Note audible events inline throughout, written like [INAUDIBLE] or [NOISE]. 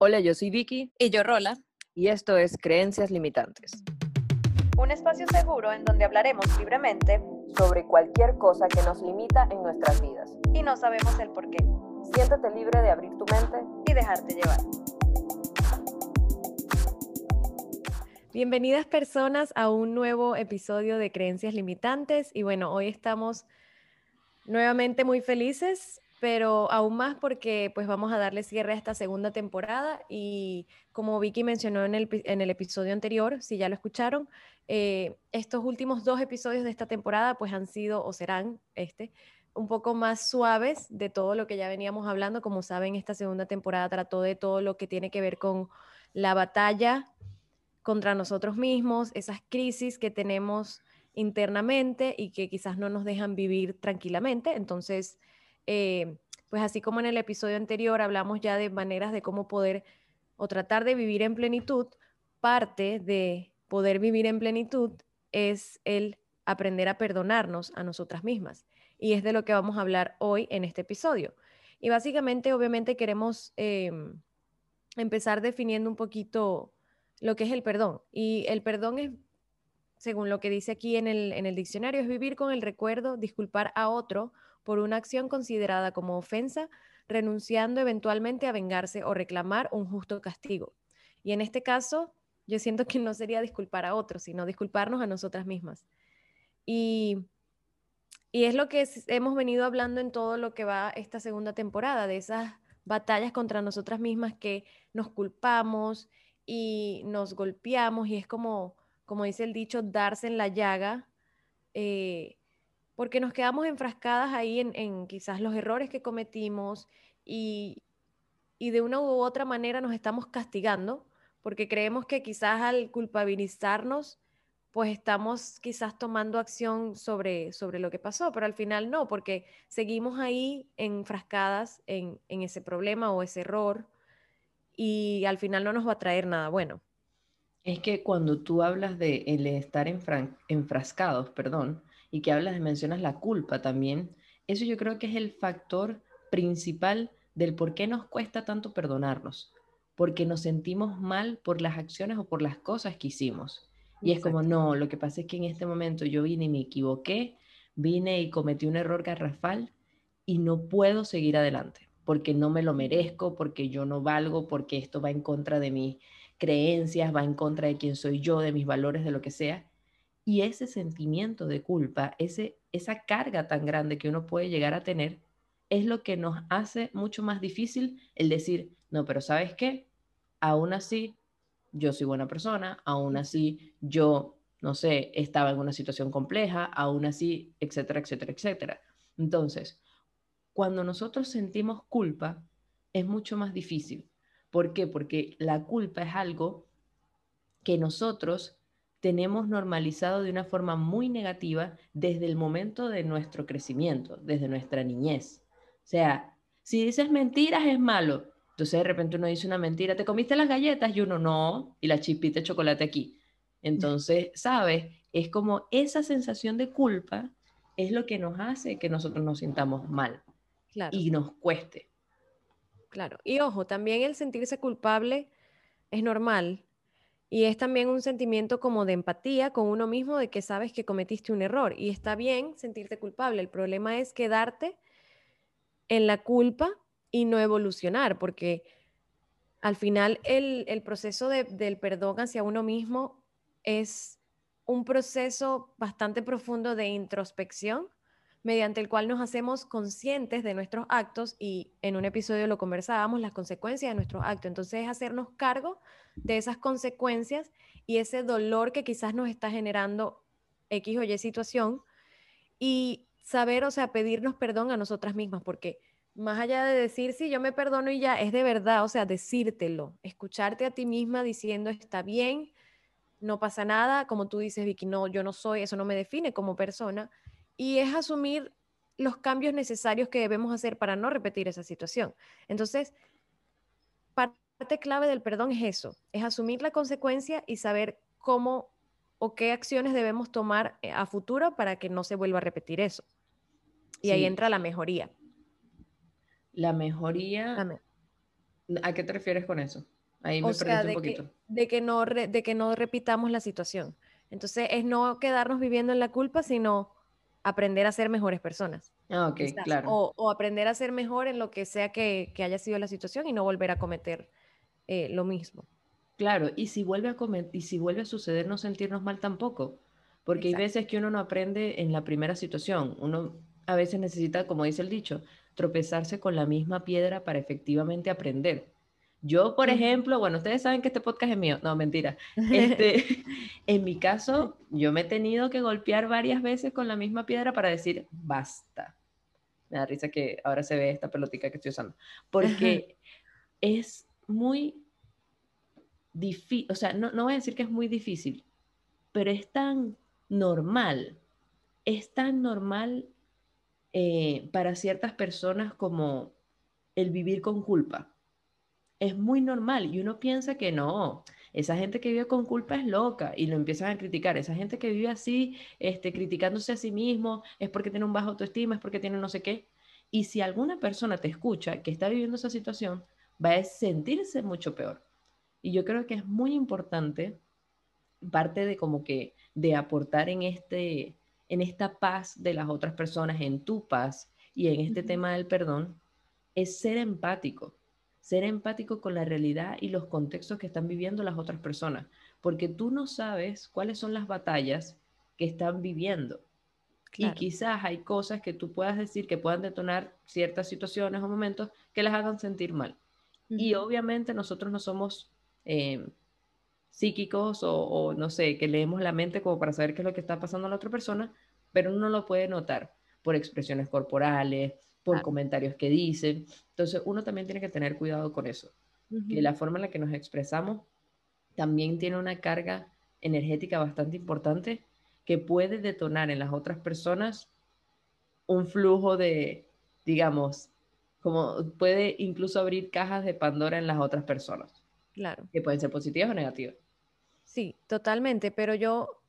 Hola, yo soy Vicky. Y yo Rola. Y esto es Creencias Limitantes. Un espacio seguro en donde hablaremos libremente sobre cualquier cosa que nos limita en nuestras vidas. Y no sabemos el por qué. Siéntete libre de abrir tu mente y dejarte llevar. Bienvenidas personas a un nuevo episodio de Creencias Limitantes. Y bueno, hoy estamos nuevamente muy felices pero aún más porque pues vamos a darle cierre a esta segunda temporada y como Vicky mencionó en el, en el episodio anterior, si ya lo escucharon, eh, estos últimos dos episodios de esta temporada pues han sido o serán este un poco más suaves de todo lo que ya veníamos hablando. Como saben, esta segunda temporada trató de todo lo que tiene que ver con la batalla contra nosotros mismos, esas crisis que tenemos internamente y que quizás no nos dejan vivir tranquilamente. Entonces, eh, pues así como en el episodio anterior hablamos ya de maneras de cómo poder o tratar de vivir en plenitud, parte de poder vivir en plenitud es el aprender a perdonarnos a nosotras mismas. Y es de lo que vamos a hablar hoy en este episodio. Y básicamente, obviamente, queremos em, empezar definiendo un poquito lo que es el perdón. Y el perdón es, según lo que dice aquí en el, en el diccionario, es vivir con el recuerdo, disculpar a otro por una acción considerada como ofensa, renunciando eventualmente a vengarse o reclamar un justo castigo. Y en este caso, yo siento que no sería disculpar a otros, sino disculparnos a nosotras mismas. Y, y es lo que hemos venido hablando en todo lo que va esta segunda temporada, de esas batallas contra nosotras mismas que nos culpamos y nos golpeamos y es como, como dice el dicho, darse en la llaga. Eh, porque nos quedamos enfrascadas ahí en, quizás los errores que cometimos y, de una u otra manera nos estamos castigando porque creemos que quizás al culpabilizarnos, pues estamos quizás tomando acción sobre, sobre lo que pasó, pero al final no, porque seguimos ahí enfrascadas en, en ese problema o ese error y al final no nos va a traer nada bueno. Es que cuando tú hablas de el estar enfrascados, perdón, y que hablas de mencionas la culpa también, eso yo creo que es el factor principal del por qué nos cuesta tanto perdonarnos, porque nos sentimos mal por las acciones o por las cosas que hicimos. Y es como, no, lo que pasa es que en este momento yo vine y me equivoqué, vine y cometí un error garrafal y no puedo seguir adelante, porque no me lo merezco, porque yo no valgo, porque esto va en contra de mis creencias, va en contra de quién soy yo, de mis valores, de lo que sea. Y ese sentimiento de culpa, ese, esa carga tan grande que uno puede llegar a tener, es lo que nos hace mucho más difícil el decir, no, pero ¿sabes qué? Aún así, yo soy buena persona, aún así, yo, no sé, estaba en una situación compleja, aún así, etcétera, etcétera, etcétera. Entonces, cuando nosotros sentimos culpa, es mucho más difícil. ¿Por qué? Porque la culpa es algo que nosotros tenemos normalizado de una forma muy negativa desde el momento de nuestro crecimiento, desde nuestra niñez. O sea, si dices mentiras es malo. Entonces de repente uno dice una mentira, ¿te comiste las galletas? Y uno no, y la chispita de chocolate aquí. Entonces, ¿sabes? Es como esa sensación de culpa es lo que nos hace que nosotros nos sintamos mal y nos cueste. Claro, y ojo, también el sentirse culpable es normal, y es también un sentimiento como de empatía con uno mismo de que sabes que cometiste un error y está bien sentirte culpable. El problema es quedarte en la culpa y no evolucionar, porque al final el, proceso del perdón hacia uno mismo es un proceso bastante profundo de introspección mediante el cual nos hacemos conscientes de nuestros actos y en un episodio lo conversábamos, las consecuencias de nuestros actos. Entonces es hacernos cargo de esas consecuencias y ese dolor que quizás nos está generando X o Y situación y saber, o sea, pedirnos perdón a nosotras mismas, porque más allá de decir, sí, yo me perdono y ya, es de verdad, o sea, decírtelo, escucharte a ti misma diciendo, está bien, no pasa nada, como tú dices, Vicky, no, yo no soy, eso no me define como persona, y es asumir los cambios necesarios que debemos hacer para no repetir esa situación. Entonces, parte clave del perdón es eso, es asumir la consecuencia y saber cómo o qué acciones debemos tomar eh, a futuro para que no se vuelva a repetir eso. Y ahí entra la mejoría. La mejoría ¿A qué te refieres con eso? Ahí me o sea, de, Que, de, que no de que no repitamos la situación. Entonces, es no quedarnos viviendo en la culpa, sino aprender a ser mejores personas. Ah, ok, claro. O, aprender a ser mejor en lo que sea que, haya sido la situación y no volver a cometer eh, lo mismo. Claro, y si vuelve a cometer, y si vuelve a suceder, no sentirnos mal tampoco. Porque hay veces que uno no aprende en la primera situación. Uno a veces necesita, como dice el dicho, tropezarse con la misma piedra para efectivamente aprender. Yo, por ejemplo, bueno, ustedes saben que este podcast es mío. No, mentira. [LAUGHS] Este, [LAUGHS] en mi caso, yo me he tenido que golpear varias veces con la misma piedra para decir basta. Me da risa que ahora se ve esta pelotica que estoy usando. Porque es muy difícil, o sea, no, no voy a decir que es muy difícil, pero es tan normal, es tan normal eh, para ciertas personas como el vivir con culpa es muy normal y uno piensa que no, esa gente que vive con culpa es loca y lo empiezan a criticar. Esa gente que vive así, este, criticándose a sí mismo, es porque tiene un bajo autoestima, es porque tiene no sé qué. Y si alguna persona te escucha que está viviendo esa situación, va a sentirse mucho peor. Y yo creo que es muy importante, parte de como que, de aportar en, este, en esta paz de las otras personas, en tu paz y en este tema del perdón, es ser empático ser empático con la realidad y los contextos que están viviendo las otras personas, porque tú no sabes cuáles son las batallas que están viviendo. Y quizás hay cosas que tú puedas decir que puedan detonar ciertas situaciones o momentos que las hagan sentir mal. Y obviamente nosotros no somos eh, psíquicos o, o, no sé, que leemos la mente como para saber qué es lo que está pasando a la otra persona, pero uno lo puede notar por expresiones corporales, por comentarios que dicen. Entonces, uno también tiene que tener cuidado con eso, que la forma en la que nos expresamos también tiene una carga energética bastante importante que puede detonar en las otras personas un flujo de, digamos, como puede incluso abrir cajas de Pandora en las otras personas. Claro. Que pueden ser positivas o negativas. Sí, totalmente, pero yo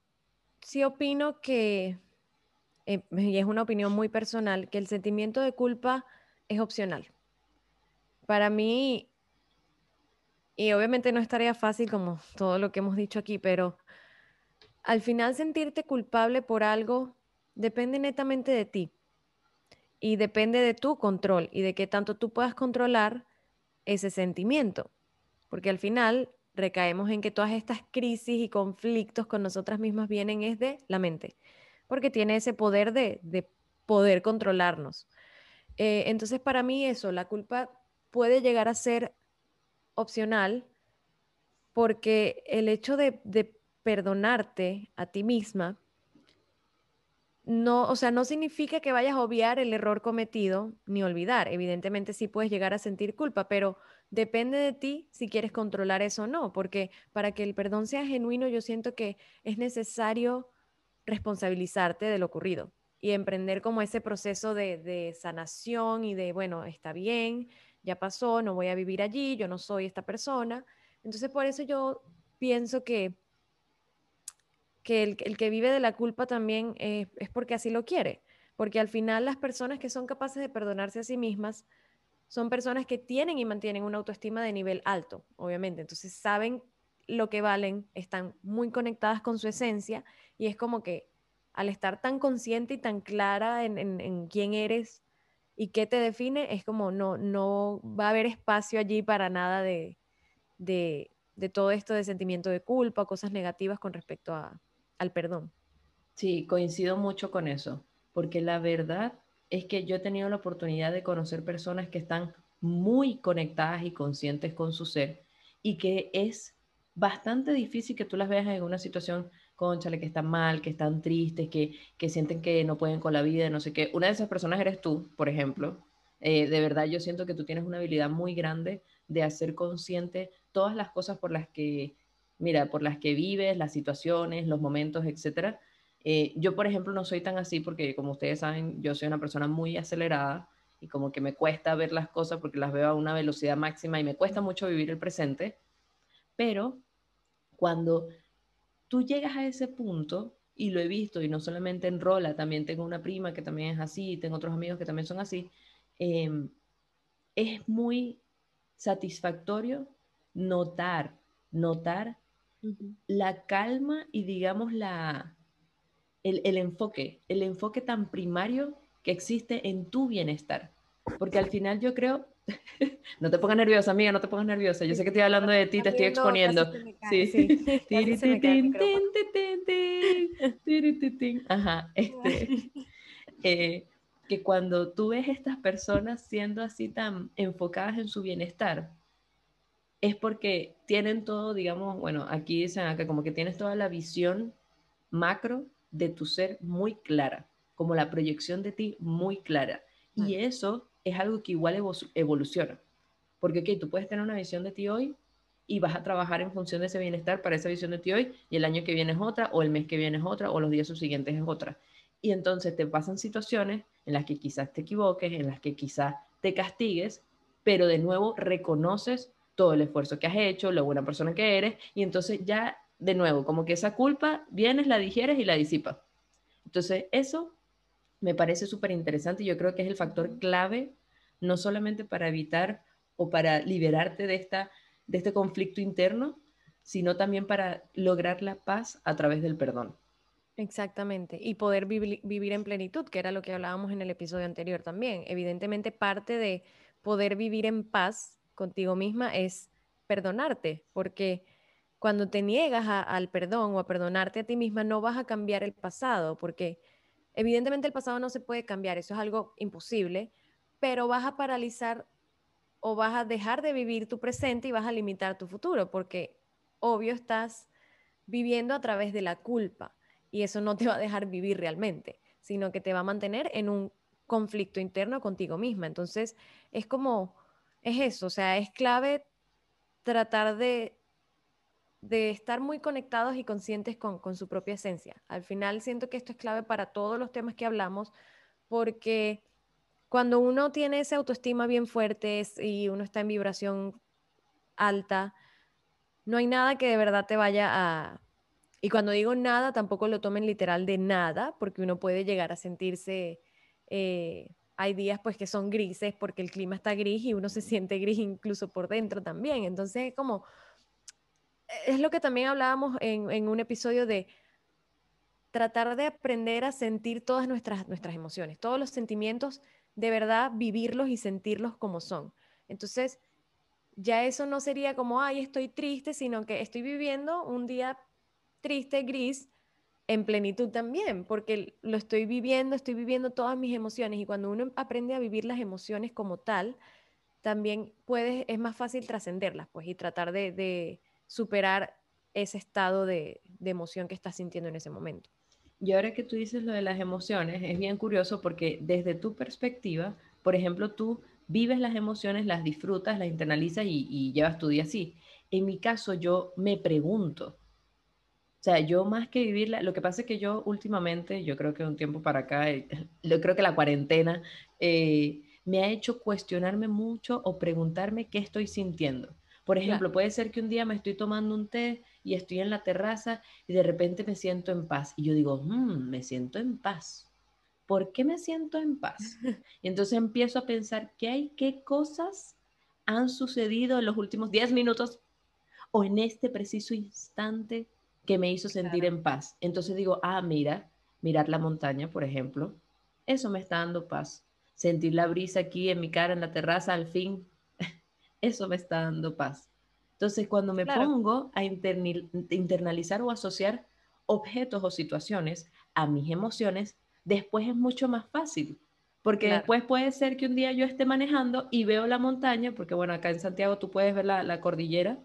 sí opino que eh, y es una opinión muy personal, que el sentimiento de culpa es opcional. Para mí, y obviamente no estaría fácil como todo lo que hemos dicho aquí, pero al final sentirte culpable por algo depende netamente de ti y depende de tu control y de qué tanto tú puedas controlar ese sentimiento. Porque al final recaemos en que todas estas crisis y conflictos con nosotras mismas vienen es de la mente porque tiene ese poder de, poder controlarnos. Eh, entonces, para mí eso, la culpa puede llegar a ser opcional porque el hecho de, perdonarte a ti misma, no, o sea, no significa que vayas a obviar el error cometido ni olvidar. Evidentemente sí puedes llegar a sentir culpa, pero depende de ti si quieres controlar eso o no, porque para que el perdón sea genuino yo siento que es necesario responsabilizarte de lo ocurrido y emprender como ese proceso de, sanación y de, bueno, está bien, ya pasó, no voy a vivir allí, yo no soy esta persona. Entonces, por eso yo pienso que, que el, que vive de la culpa también es porque así lo quiere, porque al final las personas que son capaces de perdonarse a sí mismas son personas que tienen y mantienen una autoestima de nivel alto, obviamente. Entonces, saben lo que valen, están muy conectadas con su esencia y es como que al estar tan consciente y tan clara en, quién eres y qué te define, es como no, no va a haber espacio allí para nada de, de, todo esto de sentimiento de culpa, cosas negativas con respecto a, al perdón. Sí, coincido mucho con eso, porque la verdad es que yo he tenido la oportunidad de conocer personas que están muy conectadas y conscientes con su ser y que es bastante difícil que tú las veas en una situación, conchale, que están mal, que están tristes, que, que sienten que no pueden con la vida, no sé qué. Una de esas personas eres tú, por ejemplo. Eh, de verdad, yo siento que tú tienes una habilidad muy grande de hacer consciente todas las cosas por las que, mira, por las que vives, las situaciones, los momentos, etcétera. Eh, yo, por ejemplo, no soy tan así porque, como ustedes saben, yo soy una persona muy acelerada y como que me cuesta ver las cosas porque las veo a una velocidad máxima y me cuesta mucho vivir el presente. Pero cuando tú llegas a ese punto, y lo he visto, y no solamente en Rola, también tengo una prima que también es así, tengo otros amigos que también son así, em, es muy satisfactorio notar, notar la calma y digamos la, el, el enfoque, el enfoque tan primario que existe en tu bienestar. Porque al final yo creo, [LAUGHS] no te pongas nerviosa, amiga, no te pongas nerviosa. Yo sé que estoy hablando de ti, te estoy exponiendo. Sí, sí. [LAUGHS] Ajá, este, [LAUGHS] eh, que cuando tú ves estas personas siendo así tan enfocadas en su bienestar, es porque tienen todo, digamos, bueno, aquí dicen acá como que tienes toda la visión macro de tu ser muy clara, como la proyección de ti muy clara. Y eso es algo que igual evoluciona. Porque, ok, tú puedes tener una visión de ti hoy y vas a trabajar en función de ese bienestar para esa visión de ti hoy y el año que viene es otra, o el mes que viene es otra, o los días subsiguientes es otra. Y entonces te pasan situaciones en las que quizás te equivoques, en las que quizás te castigues, pero de nuevo reconoces todo el esfuerzo que has hecho, la buena persona que eres, y entonces ya, de nuevo, como que esa culpa vienes, la digieres y la disipas. Entonces, eso me parece súper interesante y yo creo que es el factor clave, no solamente para evitar o para liberarte de, esta, de este conflicto interno, sino también para lograr la paz a través del perdón. Exactamente, y poder vivir en plenitud, que era lo que hablábamos en el episodio anterior también. Evidentemente, parte de poder vivir en paz contigo misma es perdonarte, porque cuando te niegas al perdón o a perdonarte a ti misma, no vas a cambiar el pasado, porque evidentemente el pasado no se puede cambiar, eso es algo imposible, pero vas a paralizar o vas a dejar de vivir tu presente y vas a limitar tu futuro, porque obvio estás viviendo a través de la culpa y eso no te va a dejar vivir realmente, sino que te va a mantener en un conflicto interno contigo misma. Entonces, es como es eso, o sea, es clave tratar de, de estar muy conectados y conscientes con, con, su propia esencia. Al final siento que esto es clave para todos los temas que hablamos, porque cuando uno tiene esa autoestima bien fuerte y uno está en vibración alta, no hay nada que de verdad te vaya a... Y cuando digo nada, tampoco lo tomen literal de nada, porque uno puede llegar a sentirse... Eh, hay días pues que son grises porque el clima está gris y uno se siente gris incluso por dentro también. Entonces, como, es lo que también hablábamos en, en un episodio de tratar de aprender a sentir todas nuestras, nuestras emociones, todos los sentimientos, de verdad vivirlos y sentirlos como son. Entonces, ya eso no sería como, ay, estoy triste, sino que estoy viviendo un día triste, gris, en plenitud también, porque lo estoy viviendo, estoy viviendo todas mis emociones y cuando uno aprende a vivir las emociones como tal, también puede, es más fácil trascenderlas, pues, y tratar de, superar ese estado de, de, emoción que estás sintiendo en ese momento. Y ahora que tú dices lo de las emociones, es bien curioso porque desde tu perspectiva, por ejemplo, tú vives las emociones, las disfrutas, las internalizas y, y llevas tu día así. En mi caso, yo me pregunto, o sea, yo más que vivirla, lo que pasa es que yo últimamente, yo creo que un tiempo para acá, eh, [LAUGHS] yo creo que la cuarentena eh, me ha hecho cuestionarme mucho o preguntarme qué estoy sintiendo. Por ejemplo, puede ser que un día me estoy tomando un té y estoy en la terraza y de repente me siento en paz. Y yo digo, mmm, me siento en paz. ¿Por qué me siento en paz? [LAUGHS] Y entonces empiezo a pensar qué hay, qué cosas han sucedido en los últimos 10 minutos o en este preciso instante que me hizo sentir en paz. Entonces digo, ah, mira, mirar la montaña, por ejemplo, eso me está dando paz. Sentir la brisa aquí en mi cara, en la terraza, al fin, eso me está dando paz. Entonces, cuando me pongo a internalizar o asociar objetos o situaciones a mis emociones, después es mucho más fácil. Porque después puede ser que un día yo esté manejando y veo la montaña, porque bueno, acá en Santiago tú puedes ver la, la cordillera,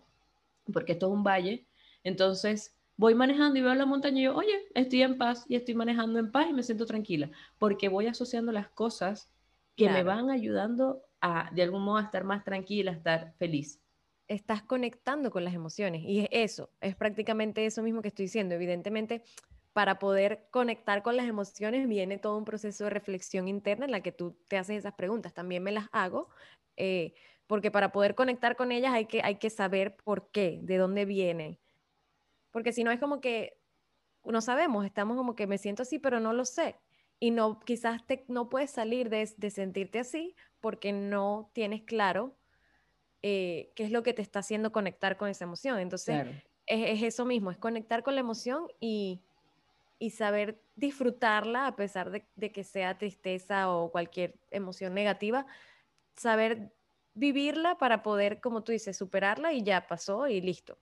porque esto es un valle. Entonces, voy manejando y veo la montaña y yo, oye, estoy en paz y estoy manejando en paz y me siento tranquila, porque voy asociando las cosas que me van ayudando de algún modo, estar más tranquila, estar feliz. Estás conectando con las emociones y es eso, es prácticamente eso mismo que estoy diciendo. Evidentemente, para poder conectar con las emociones viene todo un proceso de reflexión interna en la que tú te haces esas preguntas. También me las hago, eh, porque para poder conectar con ellas hay que, hay que saber por qué, de dónde vienen porque si no es como que no sabemos, estamos como que me siento así, pero no lo sé. Y no, quizás te, no puedes salir de, de sentirte así porque no tienes claro eh, qué es lo que te está haciendo conectar con esa emoción. Entonces, es, eso mismo, es conectar con la emoción y, y saber disfrutarla a pesar de, de, que sea tristeza o cualquier emoción negativa, saber vivirla para poder, como tú dices, superarla y ya pasó y listo,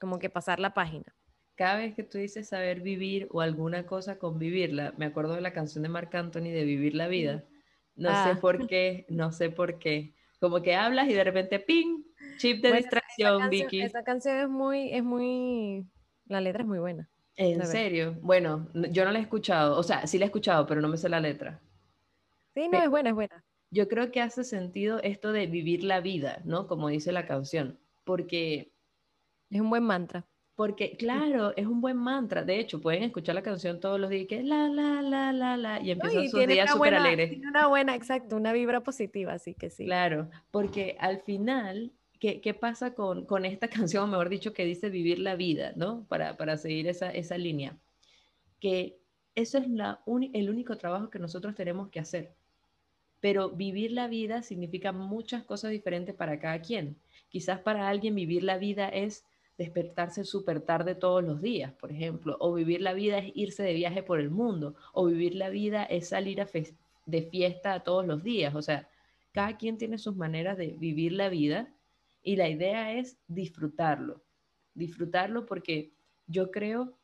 como que pasar la página. Cada vez que tú dices saber vivir o alguna cosa con vivirla, me acuerdo de la canción de Marc Anthony de Vivir la Vida. No sé ah. por qué, no sé por qué como que hablas y de repente ¡ping! Chip de distracción, Vicky. Esa canción es muy, es muy, la letra es muy buena. ¿En serio? Bueno, yo no la he escuchado, o sea, sí la he escuchado, pero no me sé la letra. Sí, no, es buena, es buena. Yo creo que hace sentido esto de vivir la vida, ¿no? Como dice la canción, porque... Es un buen mantra. Porque, claro, es un buen mantra. De hecho, pueden escuchar la canción todos los días que la, la, la, la, la, y empiezan sus días súper alegres. Tiene una buena, exacto, una vibra positiva, así que sí. Claro, porque al final, ¿qué, qué pasa con, con, esta [LAUGHS] canción, mejor dicho, que dice vivir la vida, ¿no? Para, para seguir esa, esa línea. Que eso es la el único trabajo que nosotros tenemos que hacer. Pero vivir la vida significa muchas cosas diferentes para cada quien. Quizás para alguien vivir la vida es despertarse súper tarde todos los días, por ejemplo, o vivir la vida es irse de viaje por el mundo, o vivir la vida es salir a de fiesta todos los días, o sea, cada quien tiene sus maneras de vivir la vida y la idea es disfrutarlo, disfrutarlo porque yo creo,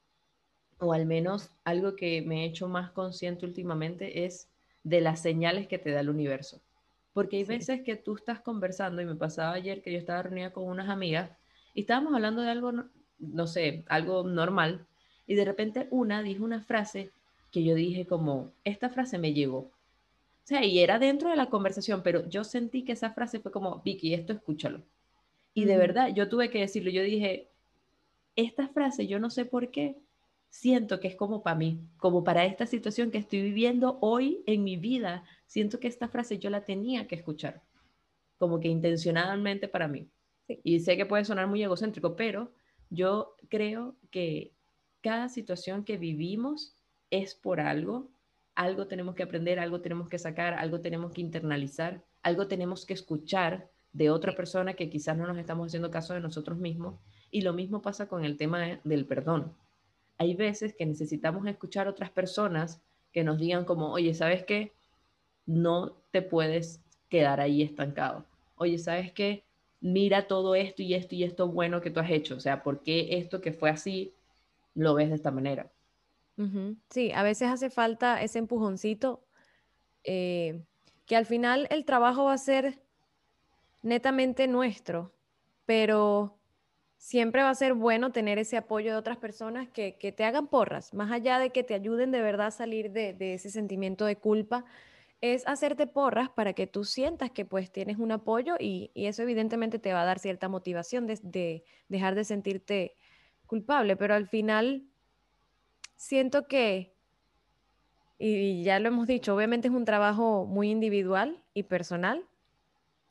o al menos algo que me he hecho más consciente últimamente es de las señales que te da el universo. Porque hay veces que tú estás conversando, y me pasaba ayer que yo estaba reunida con unas amigas, y estábamos hablando de algo, no sé, algo normal, y de repente una dijo una frase que yo dije como, esta frase me llegó. O sea, y era dentro de la conversación, pero yo sentí que esa frase fue como, Vicky, esto escúchalo. Y de verdad, yo tuve que decirlo, yo dije, esta frase, yo no sé por qué, siento que es como para mí, como para esta situación que estoy viviendo hoy en mi vida, siento que esta frase yo la tenía que escuchar, como que intencionadamente para mí. Y sé que puede sonar muy egocéntrico, pero yo creo que cada situación que vivimos es por algo. Algo tenemos que aprender, algo tenemos que sacar, algo tenemos que internalizar, algo tenemos que escuchar de otra persona que quizás no nos estamos haciendo caso de nosotros mismos. Y lo mismo pasa con el tema del perdón. Hay veces que necesitamos escuchar otras personas que nos digan como, oye, ¿sabes qué? No te puedes quedar ahí estancado. Oye, ¿sabes qué? Mira todo esto y esto y esto bueno que tú has hecho. O sea, ¿por qué esto que fue así lo ves de esta manera? Sí, a veces hace falta ese empujoncito, eh, que al final el trabajo va a ser netamente nuestro, pero siempre va a ser bueno tener ese apoyo de otras personas que, te hagan porras, más allá de que te ayuden de verdad a salir de ese sentimiento de culpa es hacerte porras para que tú sientas que pues tienes un apoyo y, eso evidentemente te va a dar cierta motivación de, dejar de sentirte culpable, pero al final siento que, y ya lo hemos dicho, obviamente es un trabajo muy individual y personal,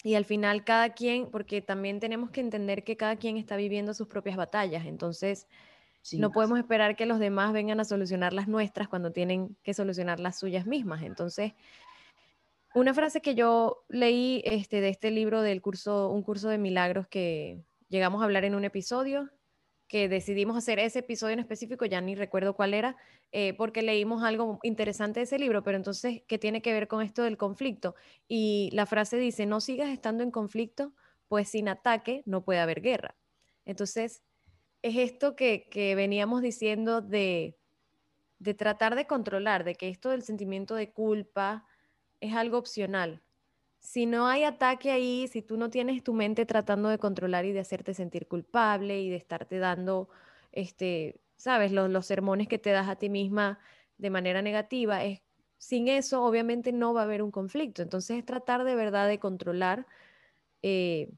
y al final cada quien, porque también tenemos que entender que cada quien está viviendo sus propias batallas, entonces no podemos esperar que los demás vengan a solucionar las nuestras cuando tienen que solucionar las suyas mismas, entonces una frase que yo leí este, de este libro del curso, un curso de milagros que llegamos a hablar en un episodio, que decidimos hacer ese episodio en específico, ya ni recuerdo cuál era, eh, porque leímos algo interesante de ese libro, pero entonces, ¿qué tiene que ver con esto del conflicto? Y la frase dice, no sigas estando en conflicto, pues sin ataque no puede haber guerra. Entonces, es esto que, que veníamos diciendo de, de tratar de controlar, de que esto del sentimiento de culpa, es algo opcional. Si no hay ataque ahí, si tú no tienes tu mente tratando de controlar y de hacerte sentir culpable y de estarte dando, este, sabes, los, los sermones que te das a ti misma de manera negativa, es, sin eso obviamente no va a haber un conflicto. Entonces es tratar de verdad de controlar eh,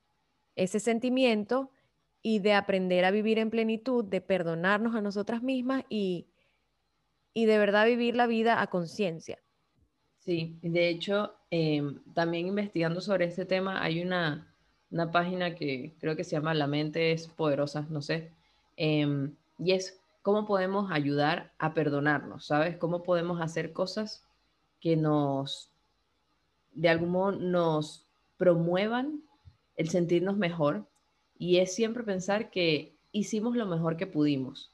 ese sentimiento y de aprender a vivir en plenitud, de perdonarnos a nosotras mismas y, y de verdad vivir la vida a conciencia. Sí, de hecho, em, también investigando sobre este tema, hay una, página que creo que se llama La mente es poderosa, no sé, em, y es cómo podemos ayudar a perdonarnos, ¿sabes? Cómo podemos hacer cosas que nos, de algún modo, nos promuevan el sentirnos mejor y es siempre pensar que hicimos lo mejor que pudimos.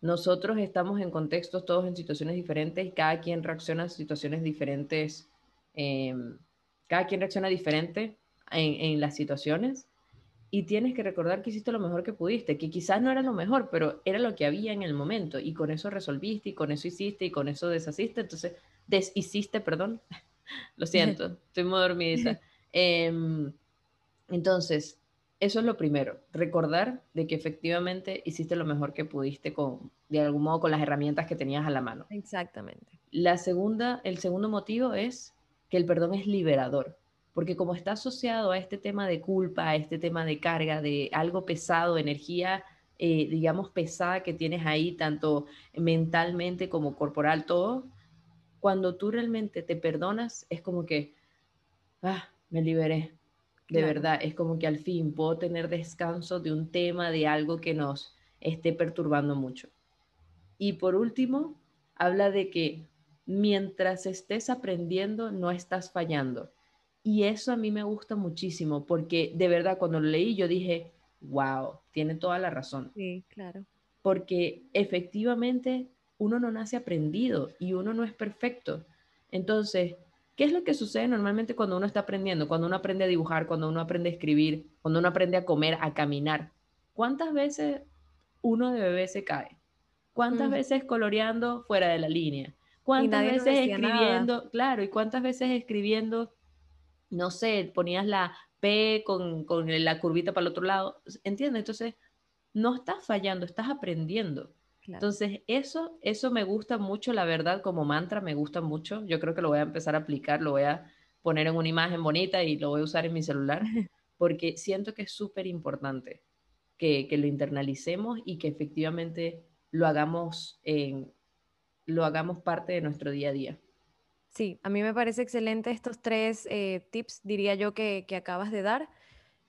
Nosotros estamos en contextos todos en situaciones diferentes y cada quien reacciona a situaciones diferentes, em, cada quien reacciona diferente en, en las situaciones. Y tienes que recordar que hiciste lo mejor que pudiste, que quizás no era lo mejor, pero era lo que había en el momento. Y con eso resolviste y con eso hiciste y con eso deshaciste, entonces deshiciste, perdón, [LAUGHS] lo siento, [LAUGHS] estoy muy dormida. Em, entonces, eso es lo primero, recordar de que efectivamente hiciste lo mejor que pudiste con, de algún modo, con las herramientas que tenías a la mano. Exactamente. La segunda, el segundo motivo es que el perdón es liberador porque como está asociado a este tema de culpa, a este tema de carga, de algo pesado, energía, eh, digamos, pesada que tienes ahí, tanto mentalmente como corporal, todo, cuando tú realmente te perdonas, es como que, ah, me liberé, de verdad, es como que al fin puedo tener descanso de un tema, de algo que nos esté perturbando mucho. Y por último, habla de que mientras estés aprendiendo, no estás fallando. Y eso a mí me gusta muchísimo porque de verdad cuando lo leí yo dije, wow, tiene toda la razón. Sí, claro. Porque efectivamente uno no nace aprendido y uno no es perfecto. Entonces, ¿qué es lo que sucede normalmente cuando uno está aprendiendo? Cuando uno aprende a dibujar, cuando uno aprende a escribir, cuando uno aprende a comer, a caminar. ¿Cuántas veces uno de bebé se cae? ¿Cuántas mm. veces coloreando fuera de la línea? ¿Cuántas veces escribiendo? Claro, y cuántas veces escribiendo no sé, ponías la P con, la curvita para el otro lado, ¿entiendes? Entonces, no estás fallando, estás aprendiendo. Entonces, eso, eso me gusta mucho, la verdad, como mantra, me gusta mucho. Yo creo que lo voy a empezar a aplicar, lo voy a poner en una imagen bonita y lo voy a usar en mi celular, [LAUGHS] porque siento que es súper importante que, que, lo internalicemos y que efectivamente lo hagamos, en, lo hagamos parte de nuestro día a día. Sí, a mí me parece excelente estos tres eh, tips, diría yo, que, acabas de dar,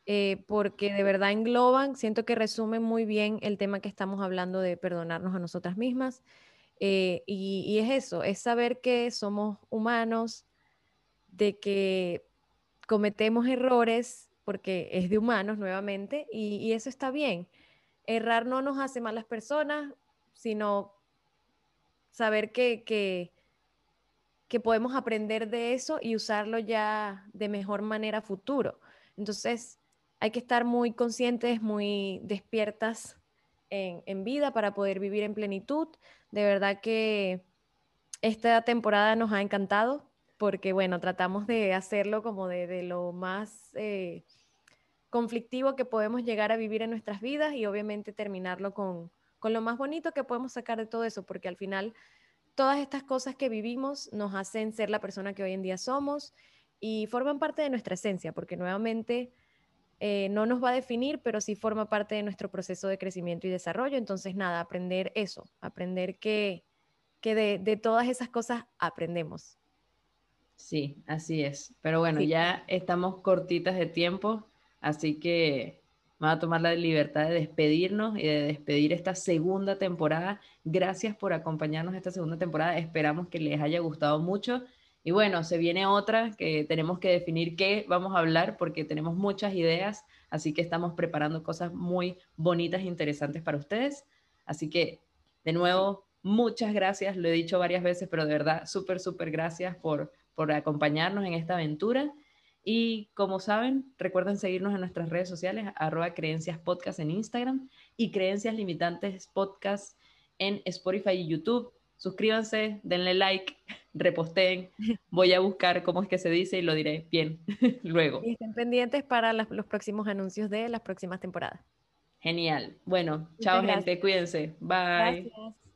eh, porque de verdad engloban, siento que resumen muy bien el tema que estamos hablando de perdonarnos a nosotras mismas. Eh, y, es eso, es saber que somos humanos, de que cometemos errores, porque es de humanos nuevamente, y, eso está bien. Errar no nos hace malas personas, sino saber que que podemos aprender de eso y usarlo ya de mejor manera futuro. Entonces, hay que estar muy conscientes, muy despiertas en, vida para poder vivir en plenitud. De verdad que esta temporada nos ha encantado porque, bueno, tratamos de hacerlo como de, lo más eh, conflictivo que podemos llegar a vivir en nuestras vidas y obviamente terminarlo con, con lo más bonito que podemos sacar de todo eso, porque al final todas estas cosas que vivimos nos hacen ser la persona que hoy en día somos y forman parte de nuestra esencia, porque nuevamente eh, no nos va a definir, pero sí forma parte de nuestro proceso de crecimiento y desarrollo. Entonces, nada, aprender eso, aprender que, que de, todas esas cosas aprendemos. Sí, así es. Pero bueno, ya estamos cortitas de tiempo, así que Vamos a tomar la libertad de despedirnos y de despedir esta segunda temporada. Gracias por acompañarnos esta segunda temporada. Esperamos que les haya gustado mucho. Y bueno, se viene otra que tenemos que definir qué vamos a hablar porque tenemos muchas ideas, así que estamos preparando cosas muy bonitas e interesantes para ustedes. Así que, de nuevo, muchas gracias. Lo he dicho varias veces, pero de verdad, súper, súper gracias por, por acompañarnos en esta aventura. Y como saben, recuerden seguirnos en nuestras redes sociales, arroba creencias podcast en Instagram y creencias limitantes podcast en Spotify y YouTube. Suscríbanse, denle like, reposteen. Voy a buscar cómo es que se dice y lo diré bien [LAUGHS] luego. Y estén pendientes para los próximos anuncios de las próximas temporadas. Genial. Bueno, chao gente, cuídense. Bye. Gracias.